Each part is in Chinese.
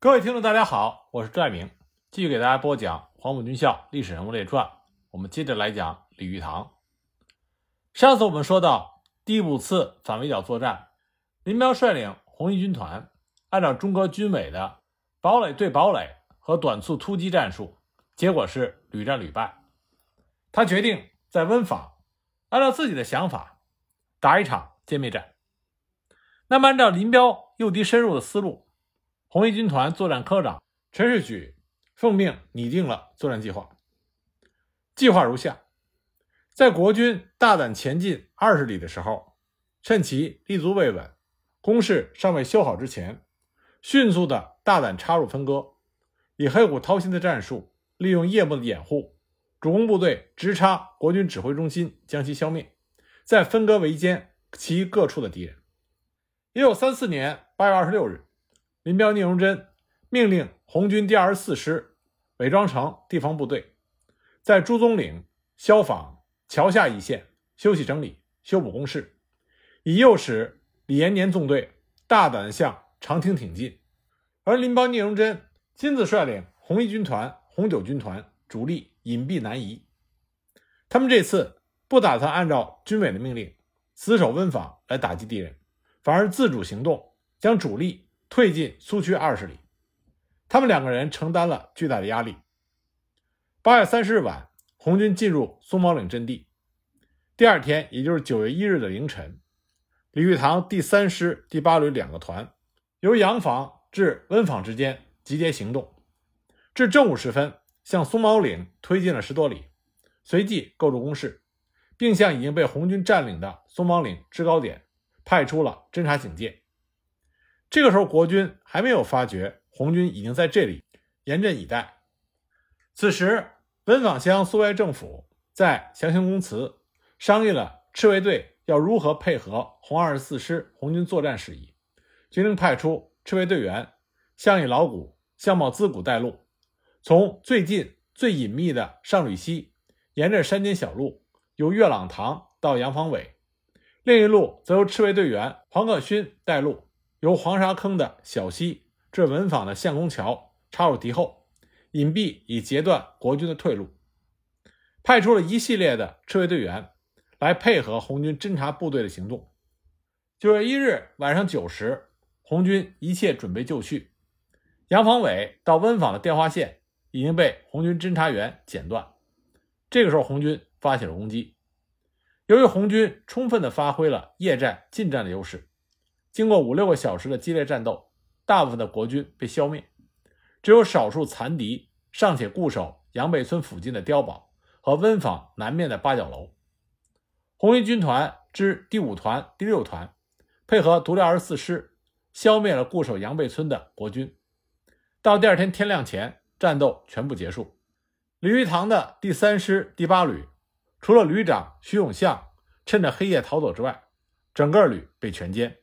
各位听众，大家好，我是朱爱明，继续给大家播讲《黄埔军校历史人物列传》。我们接着来讲李玉堂。上次我们说到第五次反围剿作战，林彪率领红一军团，按照中国军委的堡垒对堡垒和短促突击战术，结果是屡战屡败。他决定在温坊，按照自己的想法打一场歼灭战。那么，按照林彪诱敌深入的思路。红一军团作战科长陈士举奉命拟定了作战计划。计划如下：在国军大胆前进二十里的时候，趁其立足未稳、工事尚未修好之前，迅速的大胆插入分割，以黑虎掏心的战术，利用夜幕的掩护，主攻部队直插国军指挥中心，将其消灭，再分割围歼其各处的敌人。一九三四年八月二十六日。林彪、聂荣臻命令红军第二十四师伪装成地方部队，在朱宗岭、萧坊、桥下一线休息整理、修补工事，以诱使李延年纵队大胆向长汀挺进。而林彪、聂荣臻亲自率领红一军团、红九军团主力隐蔽南移。他们这次不打算按照军委的命令死守温坊来打击敌人，反而自主行动，将主力。退进苏区二十里，他们两个人承担了巨大的压力。八月三十日晚，红军进入松毛岭阵地。第二天，也就是九月一日的凌晨，李玉堂第三师第八旅两个团由洋坊至温坊之间集结行动，至正午时分，向松毛岭推进了十多里，随即构筑工事，并向已经被红军占领的松毛岭制高点派出了侦察警戒。这个时候，国军还没有发觉红军已经在这里严阵以待。此时，温坊乡苏维埃政府在详行公祠商议了赤卫队要如何配合红二十四师红军作战事宜，决定派出赤卫队员向以老谷、相貌资谷带路，从最近最隐秘的上吕溪，沿着山间小路由月朗塘到杨坊尾；另一路则由赤卫队员黄克勋带路。由黄沙坑的小溪至文坊的相公桥插入敌后，隐蔽以截断国军的退路。派出了一系列的赤卫队员来配合红军侦察部队的行动。九月一日晚上九时，红军一切准备就绪。杨防伟到温坊的电话线已经被红军侦察员剪断。这个时候，红军发起了攻击。由于红军充分地发挥了夜战近战的优势。经过五六个小时的激烈战斗，大部分的国军被消灭，只有少数残敌尚且固守杨北村附近的碉堡和温坊南面的八角楼。红一军团之第五团、第六团配合独立二十四师，消灭了固守杨北村的国军。到第二天天亮前，战斗全部结束。李玉堂的第三师第八旅，除了旅长徐永相趁着黑夜逃走之外，整个旅被全歼。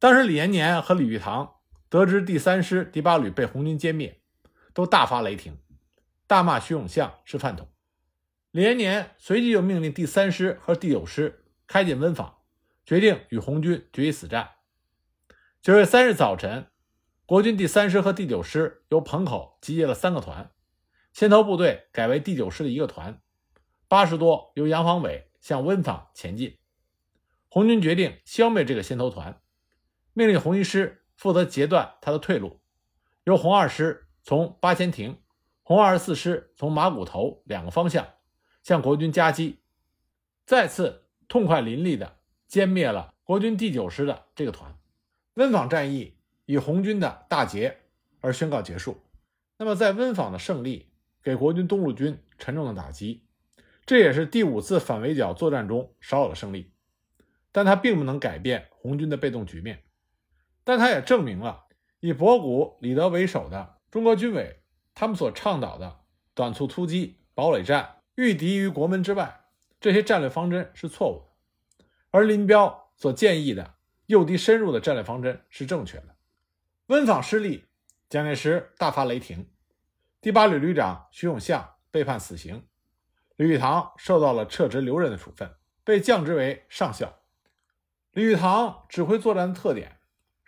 当时李延年和李玉堂得知第三师第八旅被红军歼灭，都大发雷霆，大骂徐永相是饭桶。李延年随即又命令第三师和第九师开进温坊，决定与红军决一死战。九月三日早晨，国军第三师和第九师由彭口集结了三个团，先头部队改为第九师的一个团，八十多由杨方伟向温坊前进。红军决定消灭这个先头团。命令红一师负责截断他的退路，由红二师从八千亭、红二十四师从马骨头两个方向向国军夹击，再次痛快淋漓地歼灭了国军第九师的这个团。温坊战役以红军的大捷而宣告结束。那么，在温坊的胜利给国军东路军沉重的打击，这也是第五次反围剿作战中少有的胜利，但它并不能改变红军的被动局面。但他也证明了，以博古、李德为首的中国军委，他们所倡导的短促突击、堡垒战、御敌于国门之外这些战略方针是错误的，而林彪所建议的诱敌深入的战略方针是正确的。温坊失利，蒋介石大发雷霆，第八旅旅长徐永相被判死刑，李玉堂受到了撤职留任的处分，被降职为上校。李玉堂指挥作战的特点。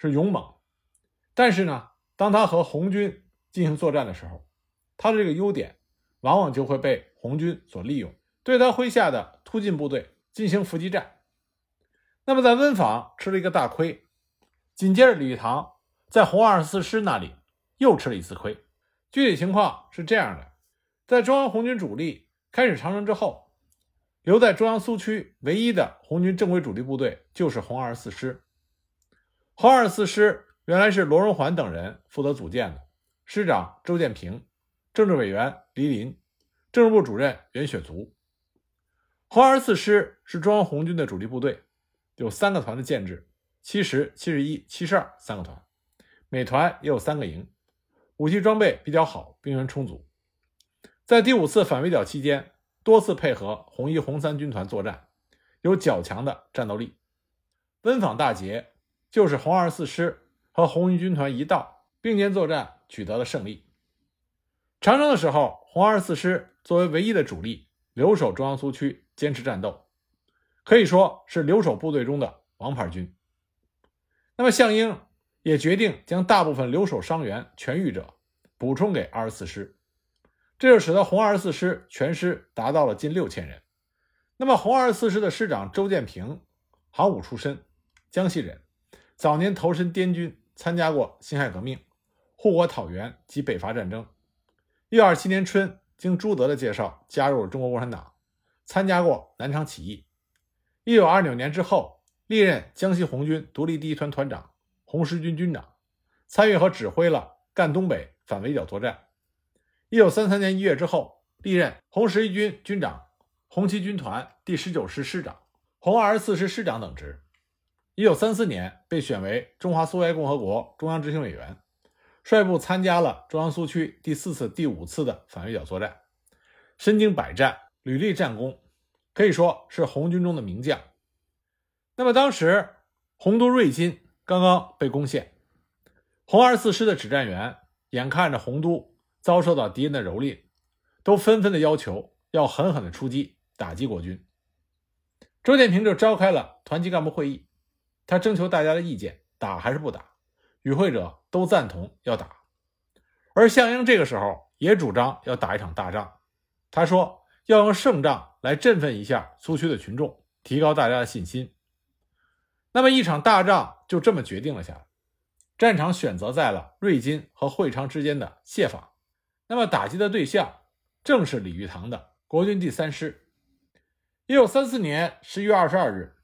是勇猛，但是呢，当他和红军进行作战的时候，他的这个优点往往就会被红军所利用，对他麾下的突进部队进行伏击战。那么在温坊吃了一个大亏，紧接着李玉堂在红二十四师那里又吃了一次亏。具体情况是这样的：在中央红军主力开始长征之后，留在中央苏区唯一的红军正规主力部队就是红二十四师。红二十四师原来是罗荣桓等人负责组建的，师长周建平，政治委员黎林，政治部主任袁雪足。红二十四师是中央红军的主力部队。有三个团的建制，七十、七十一、七十二三个团，每团也有三个营，武器装备比较好，兵员充足。在第五次反围剿期间，多次配合红一、红三军团作战，有较强的战斗力。温坊大捷就是红二十四师和红一军团一道并肩作战取得了胜利。长征的时候，红二十四师作为唯一的主力，留守中央苏区，坚持战斗。可以说是留守部队中的王牌军。那么项英也决定将大部分留守伤员痊愈者补充给二十四师，这就使得红二十四师全师达到了近六千人。那么红二十四师的师长周建平，行伍出身，江西人，早年投身滇军，参加过辛亥革命、护国讨袁及北伐战争。一九二七年春，经朱德的介绍，加入了中国共产党，参加过南昌起义。一九二九年之后，历任江西红军独立第一团团长、红十军军长，参与和指挥了赣东北反围剿作战。一九三三年一月之后，历任红十一军军长、红七军团第十九师师长、红二十四师师长等职。一九三四年被选为中华苏维埃共和国中央执行委员，率部参加了中央苏区第四次、第五次的反围剿作战，身经百战，屡立战功。可以说是红军中的名将。那么当时洪都瑞金刚刚被攻陷，红二十四师的指战员眼看着洪都遭受到敌人的蹂躏，都纷纷的要求要狠狠的出击打击国军。周建平就召开了团级干部会议，他征求大家的意见，打还是不打？与会者都赞同要打，而项英这个时候也主张要打一场大仗。他说要用胜仗。来振奋一下苏区的群众，提高大家的信心。那么一场大仗就这么决定了下来。战场选择在了瑞金和会昌之间的谢坊。那么打击的对象正是李玉堂的国军第三师。一九三四年十一月二十二日，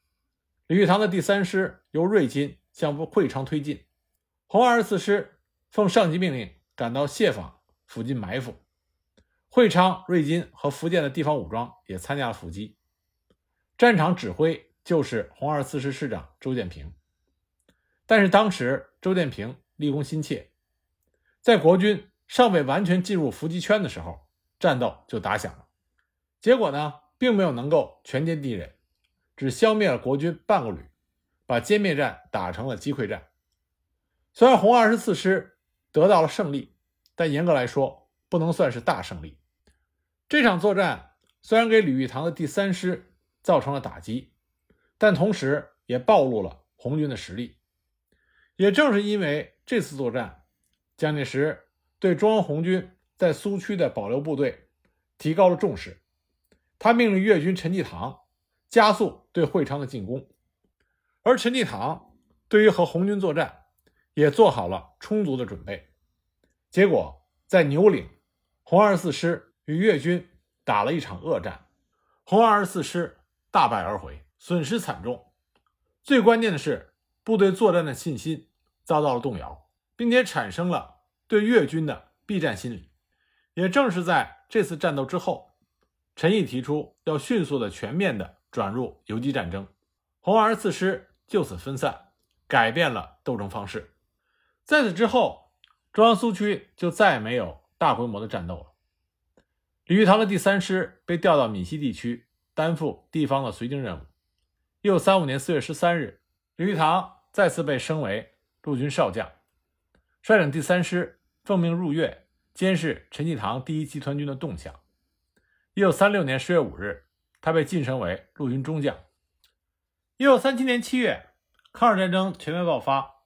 李玉堂的第三师由瑞金向会昌推进，红二十四师奉上级命令赶到谢坊附近埋伏。会昌、瑞金和福建的地方武装也参加了伏击，战场指挥就是红二十四师师长周建平。但是当时周建平立功心切，在国军尚未完全进入伏击圈的时候，战斗就打响了。结果呢，并没有能够全歼敌人，只消灭了国军半个旅，把歼灭战打成了击溃战。虽然红二十四师得到了胜利，但严格来说，不能算是大胜利。这场作战虽然给李玉堂的第三师造成了打击，但同时也暴露了红军的实力。也正是因为这次作战，蒋介石对中央红军在苏区的保留部队提高了重视。他命令粤军陈济棠加速对会昌的进攻，而陈济棠对于和红军作战也做好了充足的准备。结果在牛岭，红二十四师。与越军打了一场恶战，红二十四师大败而回，损失惨重。最关键的是，部队作战的信心遭到了动摇，并且产生了对越军的避战心理。也正是在这次战斗之后，陈毅提出要迅速的、全面的转入游击战争，红二十四师就此分散，改变了斗争方式。在此之后，中央苏区就再也没有大规模的战斗了。李玉堂的第三师被调到闽西地区，担负地方的绥靖任务。一九三五年四月十三日，李玉堂再次被升为陆军少将，率领第三师奉命入粤，监视陈济棠第一集团军的动向。一九三六年十月五日，他被晋升为陆军中将。一九三七年七月，抗日战争全面爆发，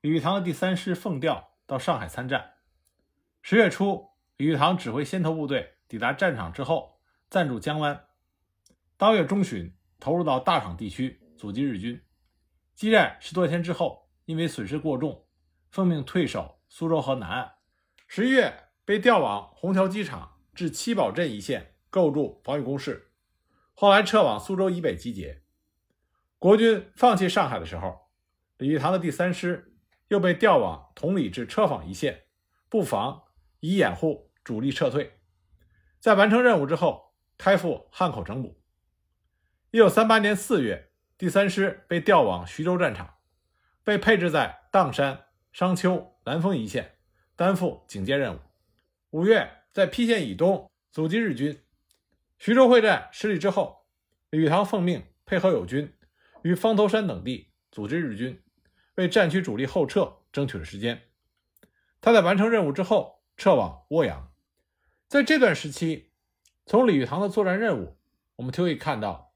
李玉堂的第三师奉调到上海参战。十月初，李玉堂指挥先头部队抵达战场之后，暂驻江湾。当月中旬，投入到大场地区阻击日军。激战十多天之后，因为损失过重，奉命退守苏州河南岸。十一月，被调往虹桥机场至七宝镇一线构筑防御工事。后来撤往苏州以北集结。国军放弃上海的时候，李玉堂的第三师又被调往同里至车坊一线布防，以掩护主力撤退。在完成任务之后，开赴汉口整补。一九三八年四月，第三师被调往徐州战场，被配置在砀山、商丘、南丰一线，担负警戒任务。五月，在邳县以东阻击日军。徐州会战失利之后，李玉堂奉命配合友军，于方头山等地组织日军，为战区主力后撤争取了时间。他在完成任务之后，撤往涡阳。在这段时期，从李玉堂的作战任务，我们就可以看到。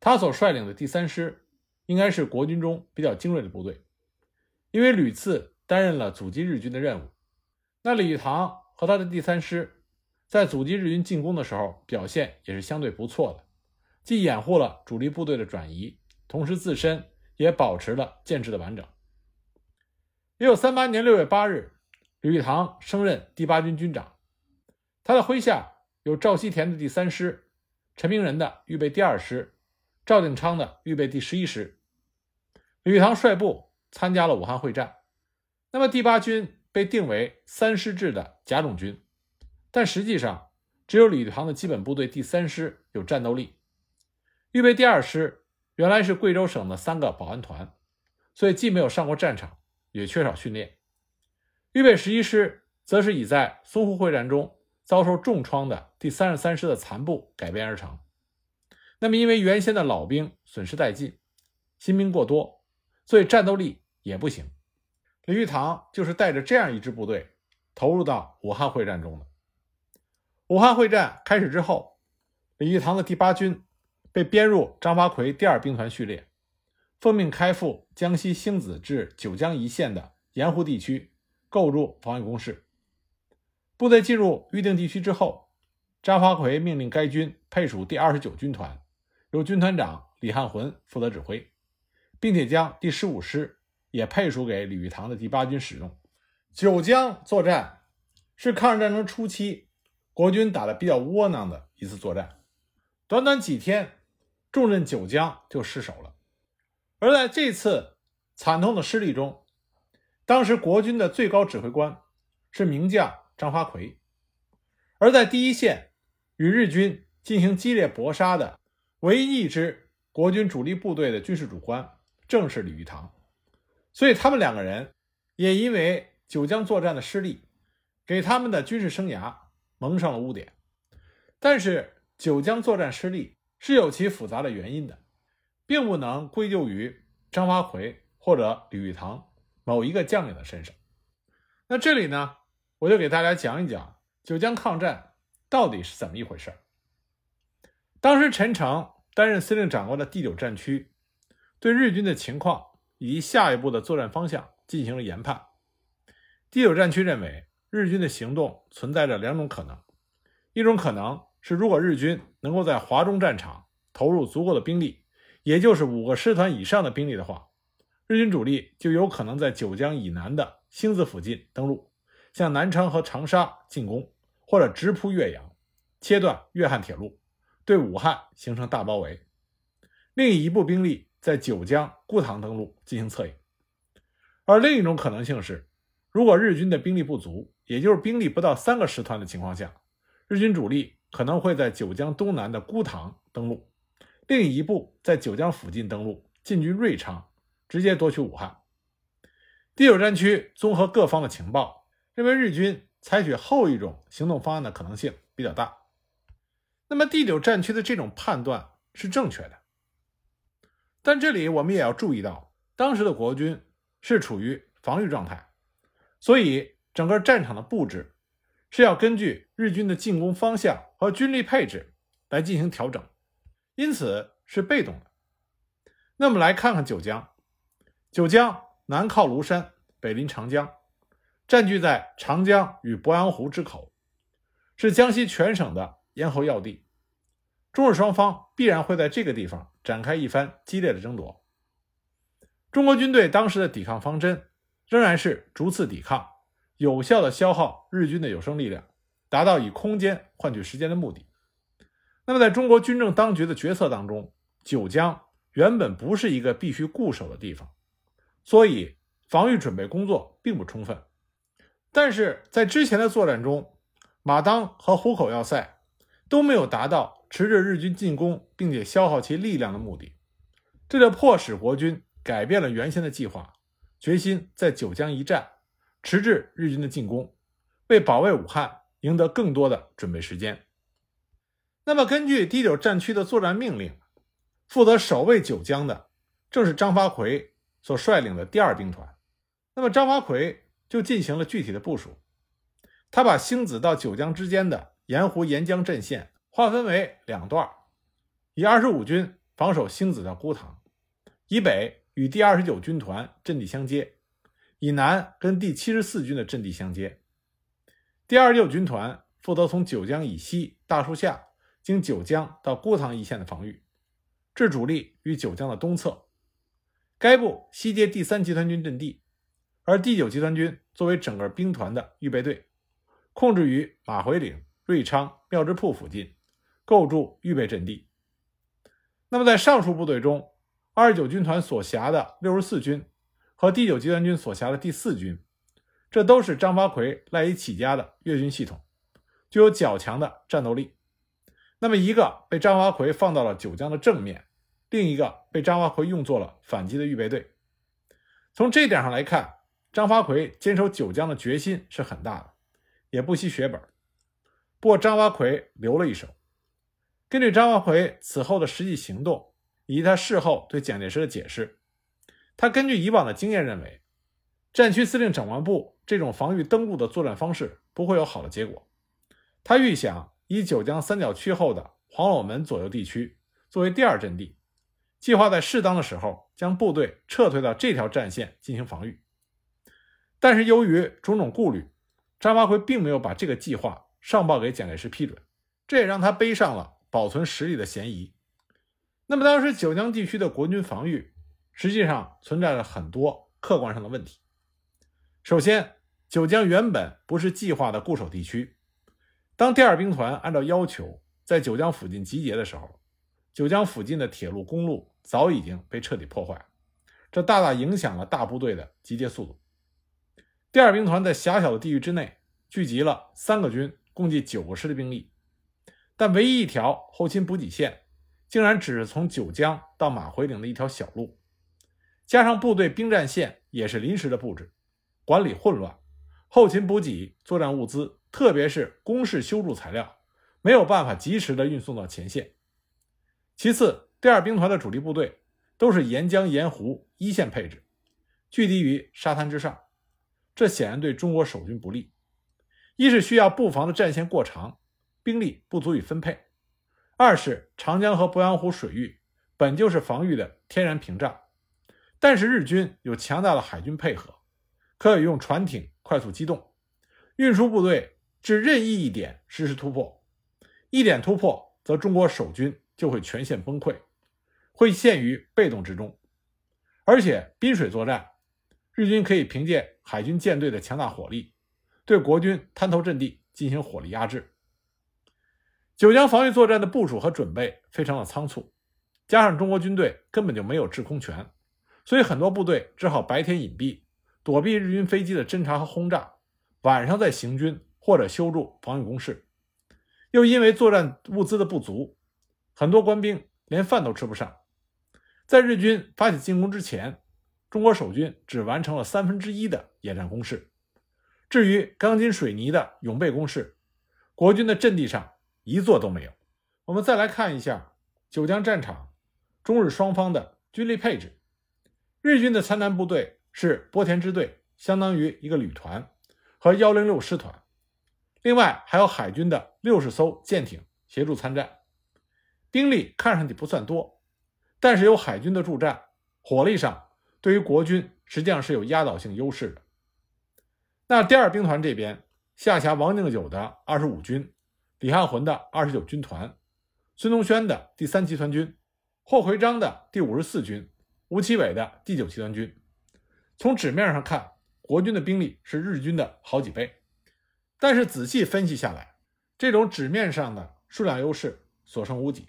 他所率领的第三师，应该是国军中比较精锐的部队，因为屡次担任了阻击日军的任务。那李玉堂和他的第三师，在阻击日军进攻的时候，表现也是相对不错的，既掩护了主力部队的转移，同时自身也保持了建制的完整。一九三八年六月八日，李玉堂升任第八军军长，他的麾下有赵锡田的第三师、陈明仁的预备第二师。赵定昌的预备第十一师，李玉堂率部参加了武汉会战。那么第八军被定为三师制的甲种军，但实际上只有李玉堂的基本部队第三师有战斗力。预备第二师原来是贵州省的三个保安团，所以既没有上过战场，也缺少训练。预备十一师则是以在淞沪会战中遭受重创的第三十三师的残部改编而成。那么，因为原先的老兵损失殆尽，新兵过多，所以战斗力也不行。李玉堂就是带着这样一支部队投入到武汉会战中的。武汉会战开始之后，李玉堂的第八军被编入张发奎第二兵团序列，奉命开赴江西星子至九江一线的盐湖地区构筑防御工事。部队进入预定地区之后，张发奎命令该军配属第二十九军团。由军团长李汉魂负责指挥，并且将第十五师也配属给李玉堂的第八军使用。九江作战是抗日战争初期国军打的比较窝囊的一次作战，短短几天，重镇九江就失守了。而在这次惨痛的失利中，当时国军的最高指挥官是名将张发奎，而在第一线与日军进行激烈搏杀的。唯一一支国军主力部队的军事主官正是李玉堂，所以他们两个人也因为九江作战的失利，给他们的军事生涯蒙上了污点。但是九江作战失利是有其复杂的原因的，并不能归咎于张发奎或者李玉堂某一个将领的身上。那这里呢，我就给大家讲一讲九江抗战到底是怎么一回事儿。当时，陈诚担任司令长官的第九战区，对日军的情况以及下一步的作战方向进行了研判。第九战区认为，日军的行动存在着两种可能：一种可能是，如果日军能够在华中战场投入足够的兵力，也就是五个师团以上的兵力的话，日军主力就有可能在九江以南的星子附近登陆，向南昌和长沙进攻，或者直扑岳阳，切断粤汉铁路。对武汉形成大包围，另一部兵力在九江固塘登陆进行策应。而另一种可能性是，如果日军的兵力不足，也就是兵力不到三个师团的情况下，日军主力可能会在九江东南的孤塘登陆，另一部在九江附近登陆，进军瑞昌，直接夺取武汉。第九战区综合各方的情报，认为日军采取后一种行动方案的可能性比较大。那么第九战区的这种判断是正确的，但这里我们也要注意到，当时的国军是处于防御状态，所以整个战场的布置是要根据日军的进攻方向和军力配置来进行调整，因此是被动的。那么来看看九江，九江南靠庐山，北临长江，占据在长江与鄱阳湖之口，是江西全省的咽喉要地。中日双方必然会在这个地方展开一番激烈的争夺。中国军队当时的抵抗方针仍然是逐次抵抗，有效的消耗日军的有生力量，达到以空间换取时间的目的。那么，在中国军政当局的决策当中，九江原本不是一个必须固守的地方，所以防御准备工作并不充分。但是在之前的作战中，马当和虎口要塞都没有达到迟滞日军进攻并且消耗其力量的目的，这就迫使国军改变了原先的计划，决心在九江一战迟滞日军的进攻，为保卫武汉赢得更多的准备时间。那么，根据第九战区的作战命令，负责守卫九江的正是张发奎所率领的第二兵团。那么，张发奎就进行了具体的部署。他把星子到九江之间的盐湖沿江阵线划分为两段，以二十五军防守星子的孤塘，以北与第二十九军团阵地相接，以南跟第七十四军的阵地相接。第二十九军团负责从九江以西大树下。经九江到姑塘一线的防御，置主力于九江的东侧。该部西接第三集团军阵地，而第九集团军作为整个兵团的预备队，控制于马回岭、瑞昌、庙之铺附近，构筑预备阵地。那么在上述部队中，二十九军团所辖的六十四军和第九集团军所辖的第四军，这都是张发奎赖以起家的粤军系统，具有较强的战斗力。那么，一个被张发奎放到了九江的正面，另一个被张发奎用作了反击的预备队。从这点上来看，张发奎坚守九江的决心是很大的，也不惜血本。不过，张发奎留了一手。根据张发奎此后的实际行动以及他事后对蒋介石的解释，他根据以往的经验认为，战区司令长官部这种防御登陆的作战方式不会有好的结果。他预想。以九江三角区后的黄柳门左右地区作为第二阵地，计划在适当的时候将部队撤退到这条战线进行防御。但是由于种种顾虑，张发奎并没有把这个计划上报给蒋介石批准，这也让他背上了保存实力的嫌疑。那么当时九江地区的国军防御实际上存在着很多客观上的问题。首先，九江原本不是计划的固守地区。当第二兵团按照要求在九江附近集结的时候，九江附近的铁路、公路早已经被彻底破坏，这大大影响了大部队的集结速度。第二兵团在狭小的地域之内聚集了三个军，共计九个师的兵力，但唯一一条后勤补给线竟然只是从九江到马回岭的一条小路，加上部队兵站线也是临时的布置，管理混乱，后勤补给、作战物资。特别是工事修筑材料没有办法及时的运送到前线。其次，第二兵团的主力部队都是沿江沿湖一线配置，聚集于沙滩之上，这显然对中国守军不利。一是需要布防的战线过长，兵力不足以分配；二是长江和鄱阳湖水域本就是防御的天然屏障，但是日军有强大的海军配合，可以用船艇快速机动，运输部队。至任意一点实施突破，一点突破，则中国守军就会全线崩溃，会陷于被动之中。而且滨水作战，日军可以凭借海军舰队的强大火力，对国军滩头阵地进行火力压制。九江防御作战的部署和准备非常的仓促，加上中国军队根本就没有制空权，所以很多部队只好白天隐蔽，躲避日军飞机的侦察和轰炸，晚上再行军。或者修筑防御工事，又因为作战物资的不足，很多官兵连饭都吃不上。在日军发起进攻之前，中国守军只完成了三分之一的野战攻势。至于钢筋水泥的永备工事，国军的阵地上一座都没有。我们再来看一下九江战场中日双方的军力配置。日军的参战部队是波田支队，相当于一个旅团和幺零六师团。另外还有海军的六十艘舰艇协助参战，兵力看上去不算多，但是有海军的助战，火力上对于国军实际上是有压倒性优势的。那第二兵团这边下辖王敬久的二十五军、李汉魂的二十九军团、孙中轩的第三集团军、霍奎章的第五十四军、吴奇伟的第九集团军。从纸面上看，国军的兵力是日军的好几倍，但是仔细分析下来，这种纸面上的数量优势所剩无几。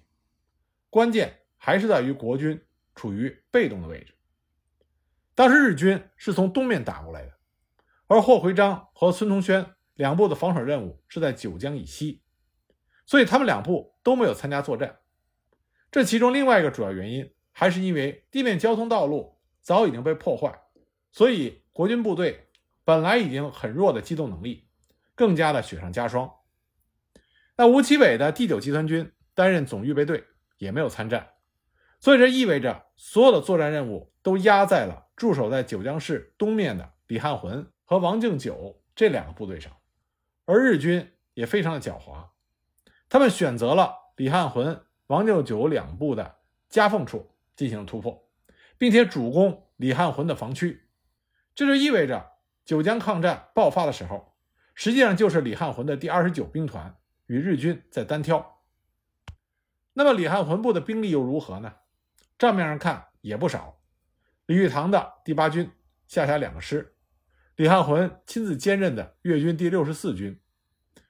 关键还是在于国军处于被动的位置。当时日军是从东面打过来的。而霍奎章和孙同轩两部的防守任务是在九江以西，所以他们两部都没有参加作战。这其中另外一个主要原因，还是因为地面交通道路早已经被破坏，所以国军部队本来已经很弱的机动能力，更加的雪上加霜。那吴奇伟的第九集团军担任总预备队，也没有参战，所以这意味着所有的作战任务都压在了驻守在九江市东面的李汉魂。和王敬久这两个部队上，而日军也非常的狡猾，他们选择了李汉魂、王六九两部的夹缝处进行突破，并且主攻李汉魂的防区。这就意味着九江抗战爆发的时候，实际上就是李汉魂的第二十九兵团与日军在单挑。那么李汉魂部的兵力又如何呢？账面上看也不少，李玉堂的第八军下辖两个师。李汉魂亲自兼任的粤军第六十四军，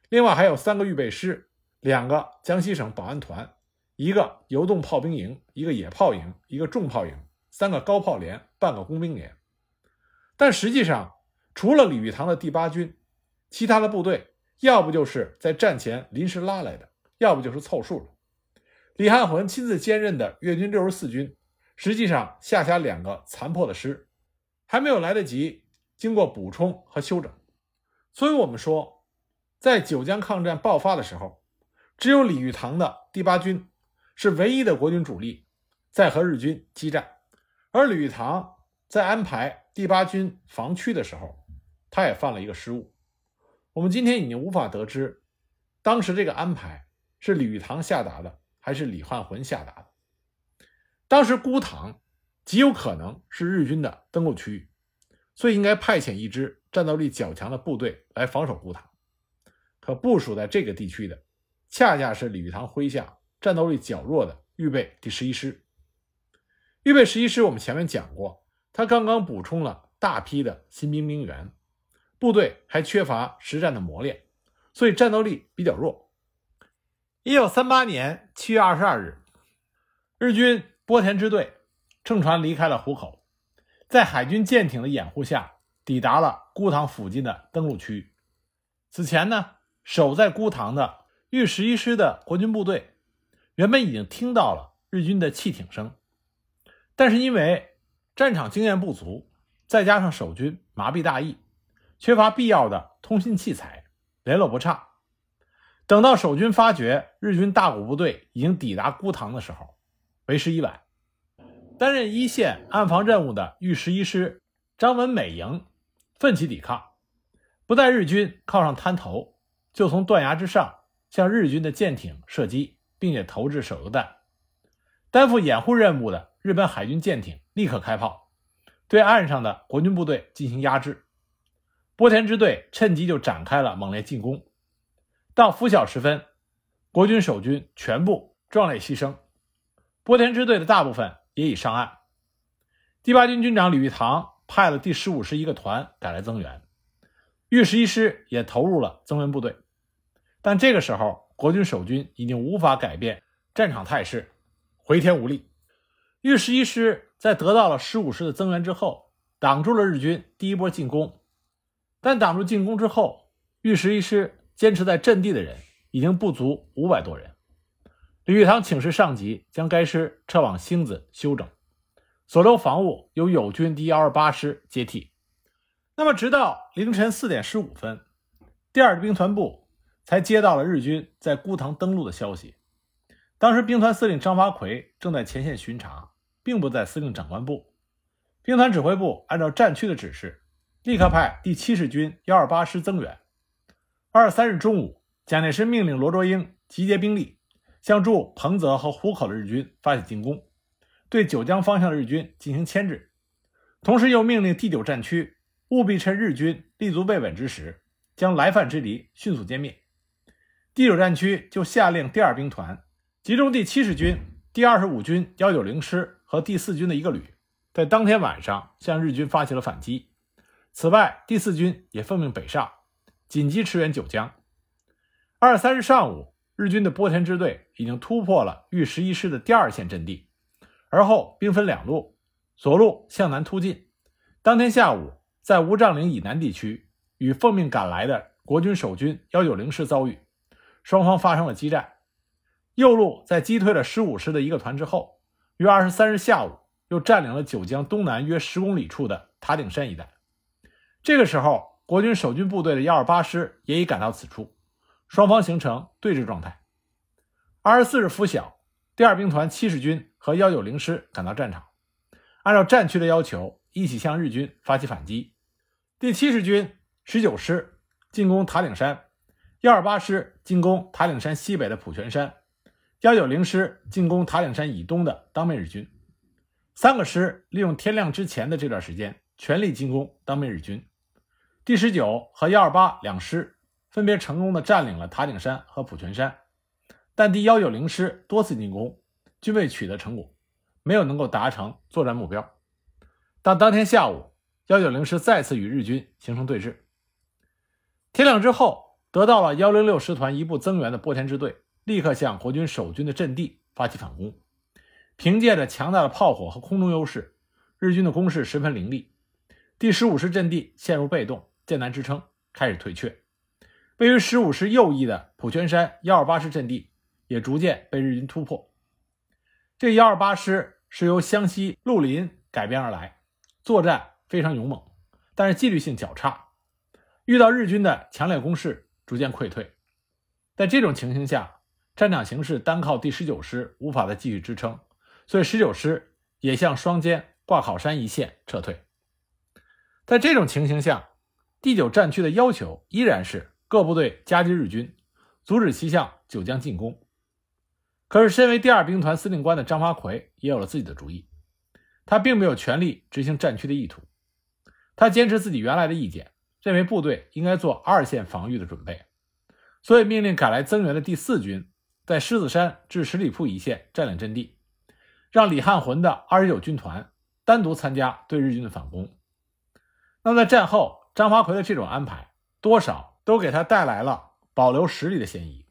另外还有三个预备师，两个江西省保安团，一个游动炮兵营，一个野炮营，一个重炮营，三个高炮连，半个工兵连。但实际上，除了李玉堂的第八军，其他的部队要不就是在战前临时拉来的，要不就是凑数的。李汉魂亲自兼任的粤军六十四军，实际上下辖两个残破的师，还没有来得及。经过补充和休整，所以我们说，在九江抗战爆发的时候，只有李玉堂的第八军是唯一的国军主力在和日军激战。而李玉堂在安排第八军防区的时候，他也犯了一个失误。我们今天已经无法得知，当时这个安排是李玉堂下达的，还是李汉魂下达的。当时孤塘极有可能是日军的登陆区域。所以应该派遣一支战斗力较强的部队来防守孤塘，可部署在这个地区的，恰恰是李玉堂麾下战斗力较弱的预备第十一师。预备十一师我们前面讲过，他刚刚补充了大批的新兵兵员，部队还缺乏实战的磨练，所以战斗力比较弱。一九三八年七月二十二日，日军波田支队乘船离开了湖口。在海军舰艇的掩护下，抵达了孤塘附近的登陆区。此前呢，守在孤塘的豫十一师的国军部队，原本已经听到了日军的汽艇声，但是因为战场经验不足，再加上守军麻痹大意，缺乏必要的通信器材，联络不畅。等到守军发觉日军大股部队已经抵达孤塘的时候，为时已晚。担任一线暗防任务的豫十一师张文美营奋起抵抗，不待日军靠上滩头，就从断崖之上向日军的舰艇射击，并且投掷手榴弹。担负掩护任务的日本海军舰艇立刻开炮，对岸上的国军部队进行压制。波田支队趁机就展开了猛烈进攻。到拂晓时分，国军守军全部壮烈牺牲，波田支队的大部分。也已上岸。第八军军长李玉堂派了第十五师一个团赶来增援，豫十一师也投入了增援部队。但这个时候，国军守军已经无法改变战场态势，回天无力。豫十一师在得到了十五师的增援之后，挡住了日军第一波进攻。但挡住进攻之后，豫十一师坚持在阵地的人已经不足五百多人。李玉堂请示上级，将该师撤往星子休整，所留防务由友军第幺二八师接替。那么，直到凌晨四点十五分，第二兵团部才接到了日军在孤塘登陆的消息。当时，兵团司令张发奎正在前线巡查，并不在司令长官部。兵团指挥部按照战区的指示，立刻派第七十军幺二八师增援。二十三日中午，蒋介石命令罗卓英集结兵力。向驻彭泽和湖口的日军发起进攻，对九江方向的日军进行牵制，同时又命令第九战区务必趁日军立足未稳之时，将来犯之敌迅速歼灭。第九战区就下令第二兵团集中第七十军、第二十五军幺九零师和第四军的一个旅，在当天晚上向日军发起了反击。此外，第四军也奉命北上，紧急驰援九江。二十三日上午，日军的波田支队已经突破了豫十一师的第二线阵地，而后兵分两路，左路向南突进。当天下午，在无帐岭以南地区，与奉命赶来的国军守军幺九零师遭遇，双方发生了激战。右路在击退了十五师的一个团之后，于二十三日下午又占领了九江东南约十公里处的塔顶山一带。这个时候，国军守军部队的幺二八师也已赶到此处，双方形成对峙状态。二十四日拂晓，第二兵团七十军和幺九零师赶到战场，按照战区的要求，一起向日军发起反击。第七十军十九师进攻塔顶山，幺二八师进攻塔顶山西北的普泉山，幺九零师进攻塔顶山以东的当面日军。三个师利用天亮之前的这段时间，全力进攻当面日军。第十九和幺二八两师分别成功的占领了塔顶山和普泉山，但第幺九零师多次进攻均未取得成果，没有能够达成作战目标。当当天下午，幺九零师再次与日军形成对峙。天亮之后，得到了幺零六师团一部增援的波田支队立刻向国军守军的阵地发起反攻。凭借着强大的炮火和空中优势，日军的攻势十分凌厉。第十五师阵地陷入被动。艰难支撑，开始退却。位于十五师右翼的普泉山幺二八师阵地也逐渐被日军突破。这幺二八师是由湘西绿林改编而来，作战非常勇猛，但是纪律性较差。遇到日军的强烈攻势，逐渐溃退。在这种情形下，战场形势单靠第十九师无法再继续支撑，所以十九师也向双肩挂考山一线撤退。在这种情形下，第九战区的要求依然是各部队夹击日军，阻止其向九江进攻。可是，身为第二兵团司令官的张发奎也有了自己的主意，他并没有全力执行战区的意图，他坚持自己原来的意见，认为部队应该做二线防御的准备，所以命令赶来增援的第四军在狮子山至十里铺一线占领阵地，让李汉魂的二十九军团单独参加对日军的反攻。那么，在战后。张发奎的这种安排，多少都给他带来了保留实力的嫌疑。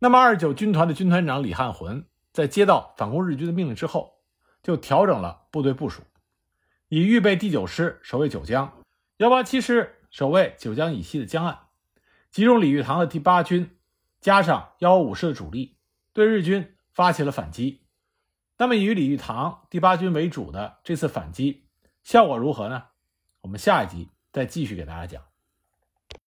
那么，二十九军团的军团长李汉魂在接到反攻日军的命令之后，就调整了部队部署，以预备第九师守卫九江，幺八七师守卫九江以西的江岸，集中李玉堂的第八军，加上幺五师的主力，对日军发起了反击。那么，以李玉堂第八军为主的这次反击效果如何呢？我们下一集。再继续给大家讲。